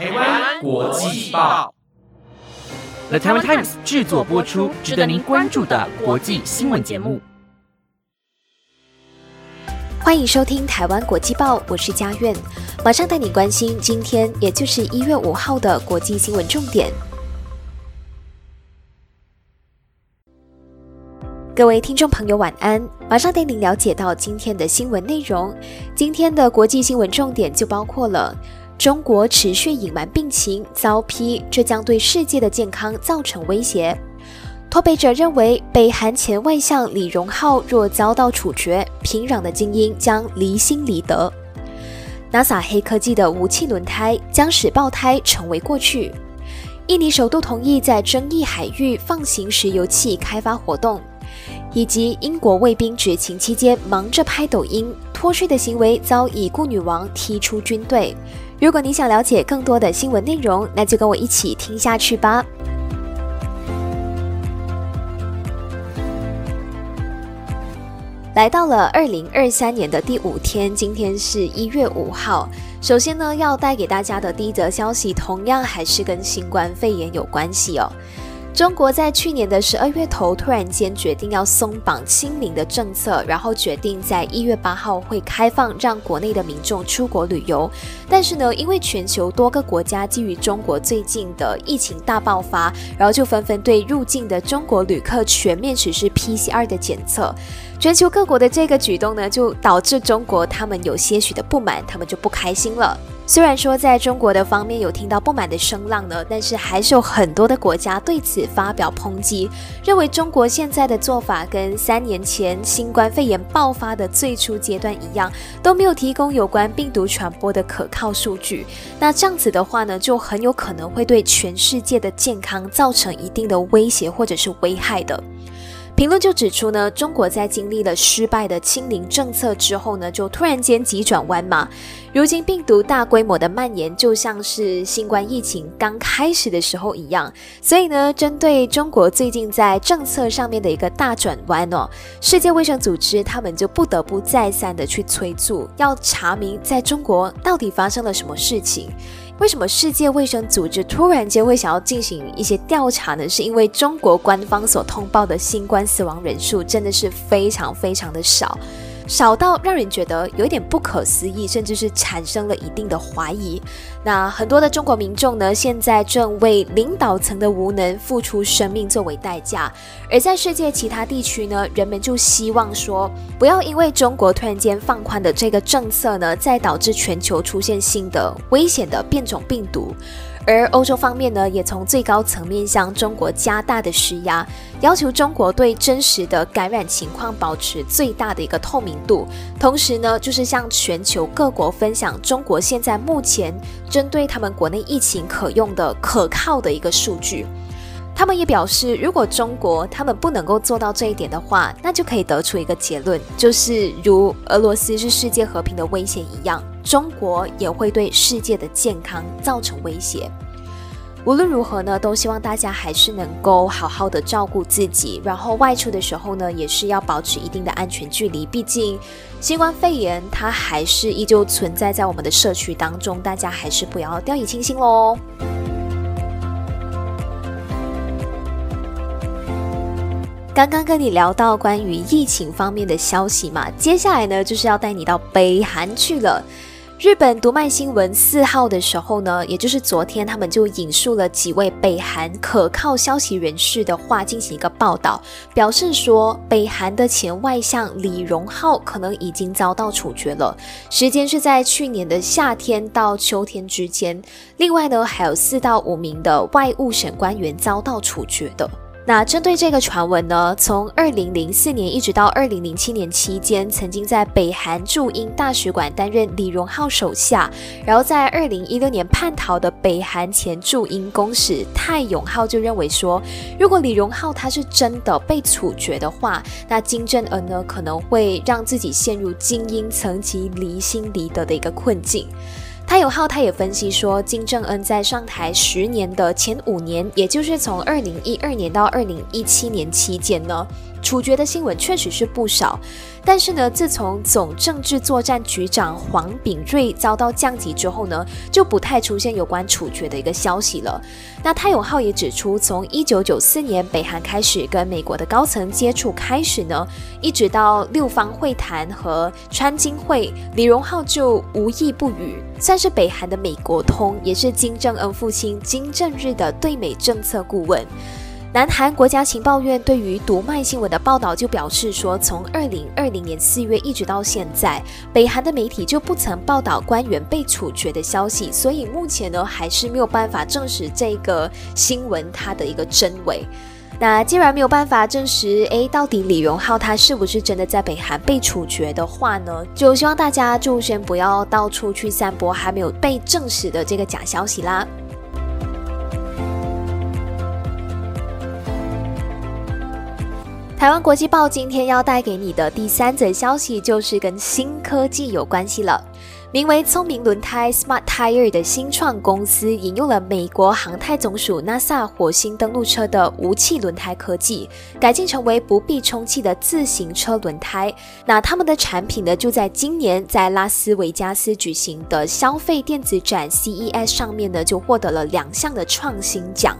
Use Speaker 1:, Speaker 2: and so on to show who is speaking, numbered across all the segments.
Speaker 1: 台湾国际报，The Taiwan Times 制作播出，值得您关注的国际新闻节目。
Speaker 2: 欢迎收听台湾国际报，我是佳苑，马上带你关心今天，也就是一月五号的国际新闻重点。各位听众朋友，晚安！马上带您了解到今天的新闻内容。今天的国际新闻重点就包括了：中国持续隐瞒病情，遭批，这将对世界的健康造成威胁。脱北者认为，北韩前外相李荣浩若遭到处决，平壤的精英将离心离德。NASA 黑科技的武器轮胎将使爆胎成为过去。印尼首度同意在争议海域放行石油气开发活动，以及英国卫兵执勤期间忙着拍抖音脱税的行为遭已故女王踢出军队。如果你想了解更多的新闻内容，那就跟我一起听下去吧。来到了二零二三年的第五天，今天是一月五号。首先呢，要带给大家的第一则消息，同样还是跟新冠肺炎有关系哦。中国在去年的十二月头突然间决定要松绑清零的政策，然后决定在一月八号会开放让国内的民众出国旅游。但是呢，因为全球多个国家基于中国最近的疫情大爆发，然后就纷纷对入境的中国旅客全面实施 PCR 的检测。全球各国的这个举动呢，就导致中国他们有些许的不满，他们就不开心了。虽然说在中国的方面有听到不满的声浪呢，但是还是有很多的国家对此发表抨击，认为中国现在的做法跟三年前新冠肺炎爆发的最初阶段一样，都没有提供有关病毒传播的可靠数据。那这样子的话呢，就很有可能会对全世界的健康造成一定的威胁或者是危害的。评论就指出呢，中国在经历了失败的清零政策之后呢，就突然间急转弯嘛。如今病毒大规模的蔓延，就像是新冠疫情刚开始的时候一样。所以呢，针对中国最近在政策上面的一个大转弯哦，世界卫生组织他们就不得不再三的去催促，要查明在中国到底发生了什么事情。为什么世界卫生组织突然间会想要进行一些调查呢？是因为中国官方所通报的新冠死亡人数真的是非常非常的少。少到让人觉得有点不可思议，甚至是产生了一定的怀疑。那很多的中国民众呢，现在正为领导层的无能付出生命作为代价。而在世界其他地区呢，人们就希望说，不要因为中国突然间放宽的这个政策呢，再导致全球出现新的危险的变种病毒。而欧洲方面呢，也从最高层面向中国加大的施压，要求中国对真实的感染情况保持最大的一个透明度，同时呢，就是向全球各国分享中国现在目前针对他们国内疫情可用的可靠的一个数据。他们也表示，如果中国他们不能够做到这一点的话，那就可以得出一个结论，就是如俄罗斯是世界和平的威胁一样，中国也会对世界的健康造成威胁。无论如何呢，都希望大家还是能够好好的照顾自己，然后外出的时候呢，也是要保持一定的安全距离。毕竟新冠肺炎它还是依旧存在在我们的社区当中，大家还是不要掉以轻心喽。刚刚跟你聊到关于疫情方面的消息嘛，接下来呢就是要带你到北韩去了。日本读卖新闻四号的时候呢，也就是昨天，他们就引述了几位北韩可靠消息人士的话进行一个报道，表示说北韩的前外相李荣浩可能已经遭到处决了，时间是在去年的夏天到秋天之间。另外呢，还有四到五名的外务省官员遭到处决的。那针对这个传闻呢，从二零零四年一直到二零零七年期间，曾经在北韩驻英大使馆担任李荣浩手下，然后在二零一六年叛逃的北韩前驻英公使泰永浩就认为说，如果李荣浩他是真的被处决的话，那金正恩呢可能会让自己陷入精英层级离心离德的一个困境。他有浩他也分析说，金正恩在上台十年的前五年，也就是从二零一二年到二零一七年期间呢，处决的新闻确实是不少。但是呢，自从总政治作战局长黄炳瑞遭到降级之后呢，就不太出现有关处决的一个消息了。那泰永浩也指出，从一九九四年北韩开始跟美国的高层接触开始呢，一直到六方会谈和川金会，李荣浩就无意不语，算是北韩的美国通，也是金正恩父亲金正日的对美政策顾问。南韩国家情报院对于读卖新闻的报道就表示说，从二零二零年四月一直到现在，北韩的媒体就不曾报道官员被处决的消息，所以目前呢还是没有办法证实这个新闻它的一个真伪。那既然没有办法证实，诶，到底李荣浩他是不是真的在北韩被处决的话呢？就希望大家就先不要到处去散播还没有被证实的这个假消息啦。台湾国际报今天要带给你的第三则消息，就是跟新科技有关系了。名为“聪明轮胎 ”（Smart Tire） 的新创公司，引用了美国航太总署 NASA 火星登陆车的无气轮胎科技，改进成为不必充气的自行车轮胎。那他们的产品呢，就在今年在拉斯维加斯举行的消费电子展 CES 上面呢，就获得了两项的创新奖。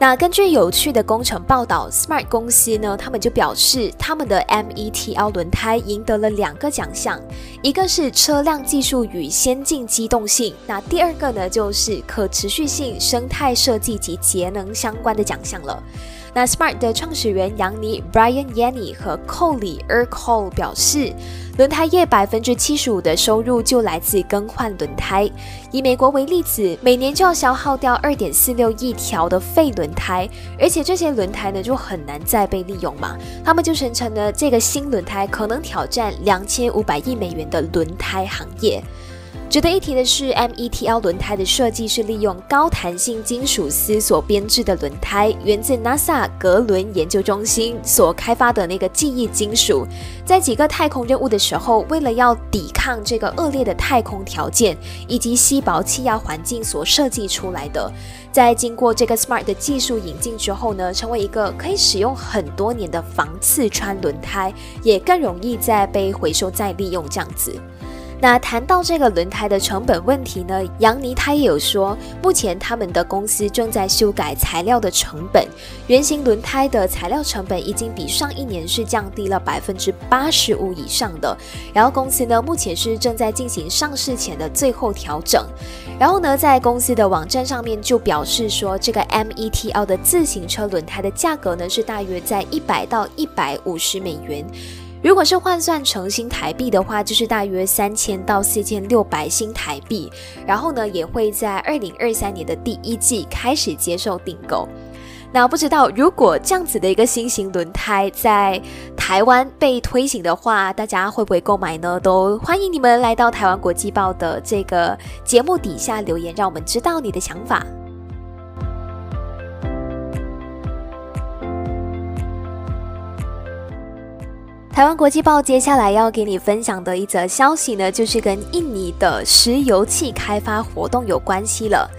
Speaker 2: 那根据有趣的工程报道，Smart 公司呢，他们就表示他们的 METL 轮胎赢得了两个奖项，一个是车辆技术与先进机动性，那第二个呢就是可持续性、生态设计及节能相关的奖项了。那 Smart 的创始人杨尼 Brian Yanni 和寇里 e r c o l e 表示。轮胎业百分之七十五的收入就来自更换轮胎。以美国为例子，每年就要消耗掉二点四六亿条的废轮胎，而且这些轮胎呢就很难再被利用嘛。他们就声称呢，这个新轮胎可能挑战两千五百亿美元的轮胎行业。值得一提的是，METL 轮胎的设计是利用高弹性金属丝所编制的轮胎，源自 NASA 格伦研究中心所开发的那个记忆金属，在几个太空任务的时候，为了要抵抗这个恶劣的太空条件以及稀薄气压环境所设计出来的。在经过这个 Smart 的技术引进之后呢，成为一个可以使用很多年的防刺穿轮胎，也更容易再被回收再利用这样子。那谈到这个轮胎的成本问题呢，杨尼他也有说，目前他们的公司正在修改材料的成本，原型轮胎的材料成本已经比上一年是降低了百分之八十五以上的。然后公司呢，目前是正在进行上市前的最后调整。然后呢，在公司的网站上面就表示说，这个 METL 的自行车轮胎的价格呢，是大约在一百到一百五十美元。如果是换算成新台币的话，就是大约三千到四千六百新台币。然后呢，也会在二零二三年的第一季开始接受订购。那不知道如果这样子的一个新型轮胎在台湾被推行的话，大家会不会购买呢？都欢迎你们来到台湾国际报的这个节目底下留言，让我们知道你的想法。台湾国际报接下来要给你分享的一则消息呢，就是跟印尼的石油气开发活动有关系了。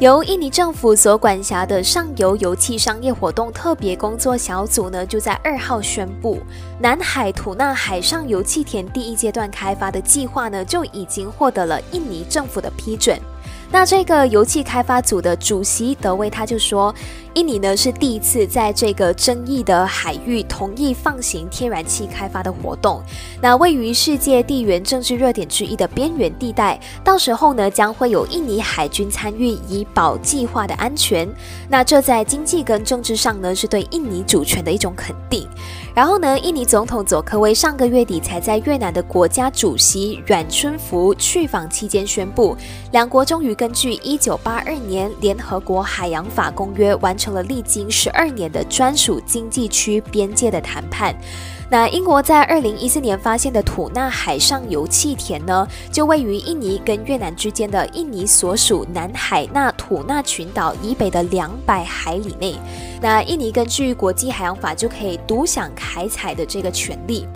Speaker 2: 由印尼政府所管辖的上游油气商业活动特别工作小组呢，就在二号宣布，南海吐纳海上油气田第一阶段开发的计划呢，就已经获得了印尼政府的批准。那这个油气开发组的主席德威他就说。印尼呢是第一次在这个争议的海域同意放行天然气开发的活动。那位于世界地缘政治热点之一的边缘地带，到时候呢将会有印尼海军参与，以保计划的安全。那这在经济跟政治上呢是对印尼主权的一种肯定。然后呢，印尼总统佐科威上个月底才在越南的国家主席阮春福去访期间宣布，两国终于根据一九八二年联合国海洋法公约完成。了历经十二年的专属经济区边界的谈判。那英国在二零一四年发现的吐纳海上油气田呢，就位于印尼跟越南之间的印尼所属南海那吐纳群岛以北的两百海里内。那印尼根据国际海洋法就可以独享开采的这个权利。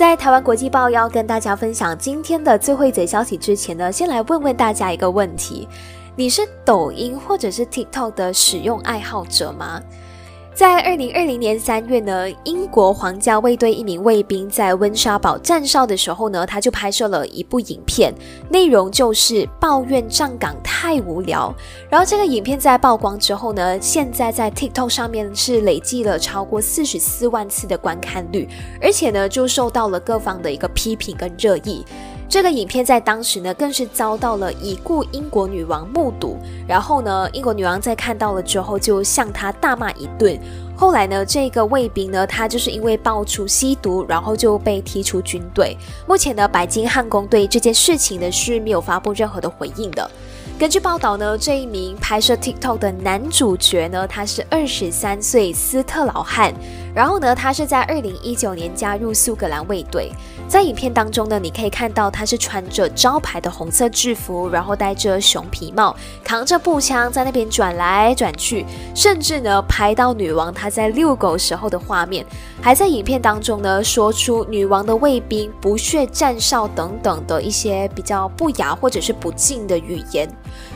Speaker 2: 在台湾国际报要跟大家分享今天的最后一则消息之前呢，先来问问大家一个问题：你是抖音或者是 TikTok 的使用爱好者吗？在二零二零年三月呢，英国皇家卫队一名卫兵在温莎堡站哨的时候呢，他就拍摄了一部影片，内容就是抱怨站岗太无聊。然后这个影片在曝光之后呢，现在在 TikTok 上面是累计了超过四十四万次的观看率，而且呢，就受到了各方的一个批评跟热议。这个影片在当时呢，更是遭到了已故英国女王目睹。然后呢，英国女王在看到了之后，就向他大骂一顿。后来呢，这个卫兵呢，他就是因为爆出吸毒，然后就被踢出军队。目前呢，白金汉宫对这件事情呢是没有发布任何的回应的。根据报道呢，这一名拍摄 TikTok 的男主角呢，他是二十三岁斯特劳汉。然后呢，他是在二零一九年加入苏格兰卫队。在影片当中呢，你可以看到他是穿着招牌的红色制服，然后戴着熊皮帽，扛着步枪在那边转来转去，甚至呢拍到女王她在遛狗时候的画面，还在影片当中呢说出女王的卫兵不屑站哨等等的一些比较不雅或者是不敬的语言。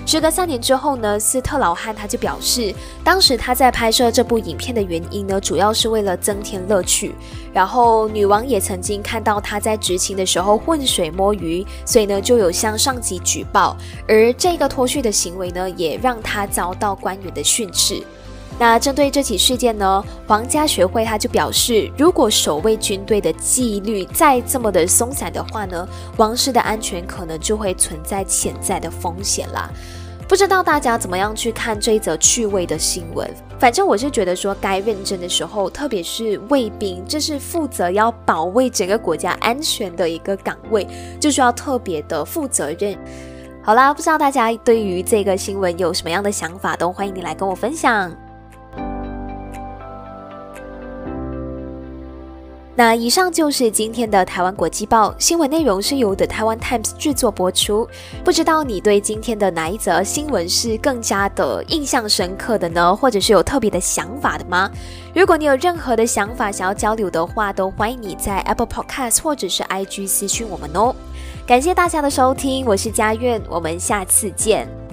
Speaker 2: 时隔三年之后呢，斯特劳汉他就表示，当时他在拍摄这部影片的原因呢，主要是为了增添乐趣。然后女王也曾经看到他在执勤的时候浑水摸鱼，所以呢就有向上级举报。而这个脱序的行为呢，也让他遭到官员的训斥。那针对这起事件呢，皇家学会他就表示，如果守卫军队的纪律再这么的松散的话呢，王室的安全可能就会存在潜在的风险啦。不知道大家怎么样去看这一则趣味的新闻？反正我是觉得说，该认真的时候，特别是卫兵，这是负责要保卫整个国家安全的一个岗位，就需要特别的负责任。好啦，不知道大家对于这个新闻有什么样的想法，都欢迎你来跟我分享。那以上就是今天的台湾国际报新闻内容，是由 The Taiwan Times 制作播出。不知道你对今天的哪一则新闻是更加的印象深刻的呢？或者是有特别的想法的吗？如果你有任何的想法想要交流的话，都欢迎你在 Apple Podcast 或者是 IG 私讯我们哦。感谢大家的收听，我是佳苑，我们下次见。